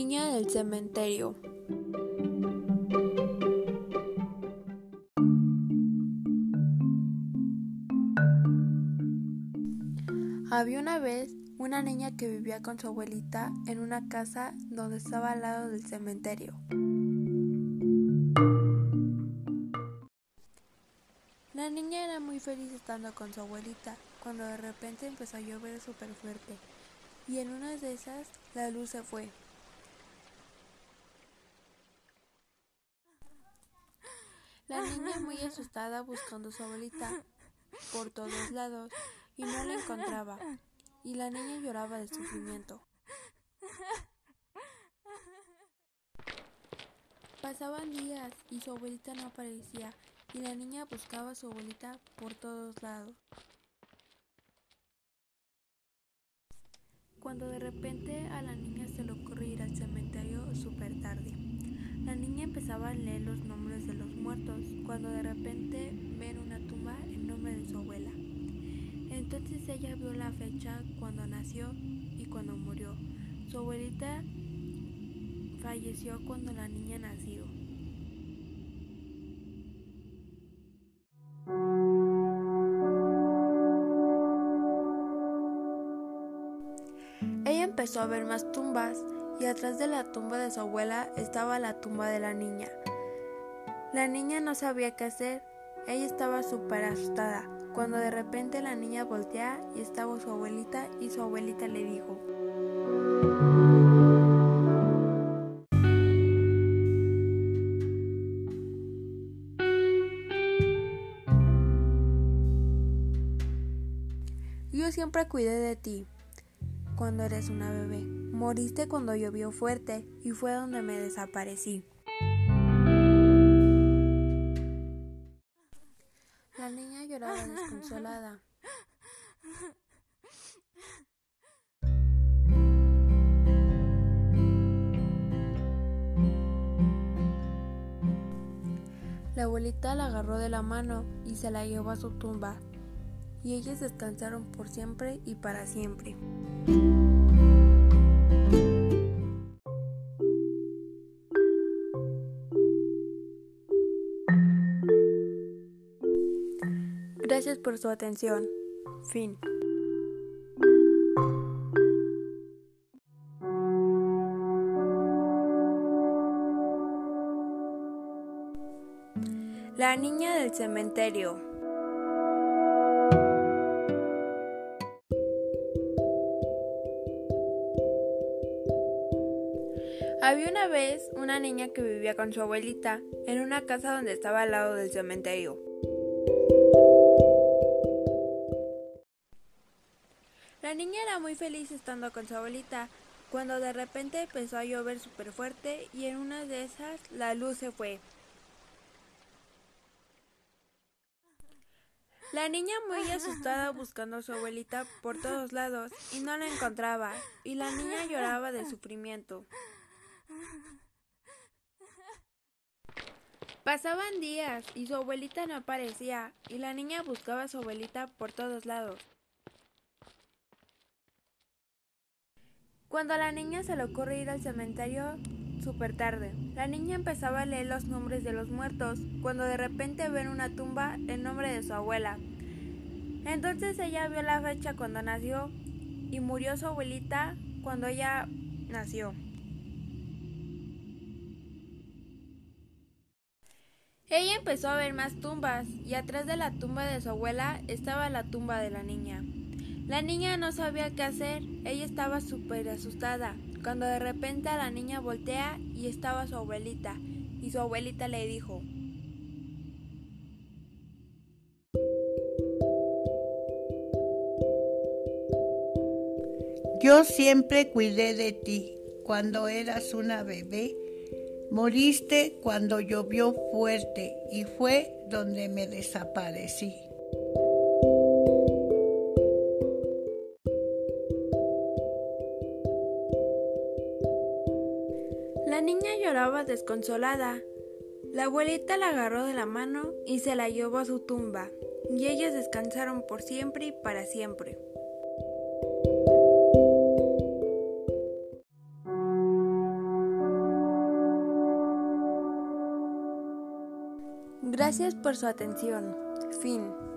niña del cementerio. Había una vez una niña que vivía con su abuelita en una casa donde estaba al lado del cementerio. La niña era muy feliz estando con su abuelita cuando de repente empezó a llover súper fuerte y en una de esas la luz se fue. La niña muy asustada buscando a su abuelita por todos lados y no la encontraba, y la niña lloraba de sufrimiento. Pasaban días y su abuelita no aparecía, y la niña buscaba a su abuelita por todos lados. Cuando de repente a la niña se le ocurrió ir al cementerio súper tarde. La niña empezaba a leer los nombres cuando de repente ven una tumba en nombre de su abuela. Entonces ella vio la fecha cuando nació y cuando murió. Su abuelita falleció cuando la niña nació. Ella empezó a ver más tumbas y atrás de la tumba de su abuela estaba la tumba de la niña. La niña no sabía qué hacer, ella estaba súper asustada, cuando de repente la niña voltea y estaba su abuelita y su abuelita le dijo, Yo siempre cuidé de ti cuando eres una bebé. Moriste cuando llovió fuerte y fue donde me desaparecí. La abuelita la agarró de la mano y se la llevó a su tumba, y ellas descansaron por siempre y para siempre. Gracias por su atención. Fin. La niña del cementerio. Había una vez una niña que vivía con su abuelita en una casa donde estaba al lado del cementerio. La niña era muy feliz estando con su abuelita, cuando de repente empezó a llover súper fuerte y en una de esas la luz se fue. La niña muy asustada buscando a su abuelita por todos lados y no la encontraba, y la niña lloraba de sufrimiento. Pasaban días y su abuelita no aparecía, y la niña buscaba a su abuelita por todos lados. Cuando a la niña se le ocurre ir al cementerio súper tarde, la niña empezaba a leer los nombres de los muertos, cuando de repente ven una tumba en nombre de su abuela. Entonces ella vio la fecha cuando nació y murió su abuelita cuando ella nació. Ella empezó a ver más tumbas y atrás de la tumba de su abuela estaba la tumba de la niña. La niña no sabía qué hacer, ella estaba súper asustada, cuando de repente la niña voltea y estaba su abuelita, y su abuelita le dijo, Yo siempre cuidé de ti cuando eras una bebé. Moriste cuando llovió fuerte y fue donde me desaparecí. La niña lloraba desconsolada. La abuelita la agarró de la mano y se la llevó a su tumba, y ellas descansaron por siempre y para siempre. Gracias por su atención. Fin.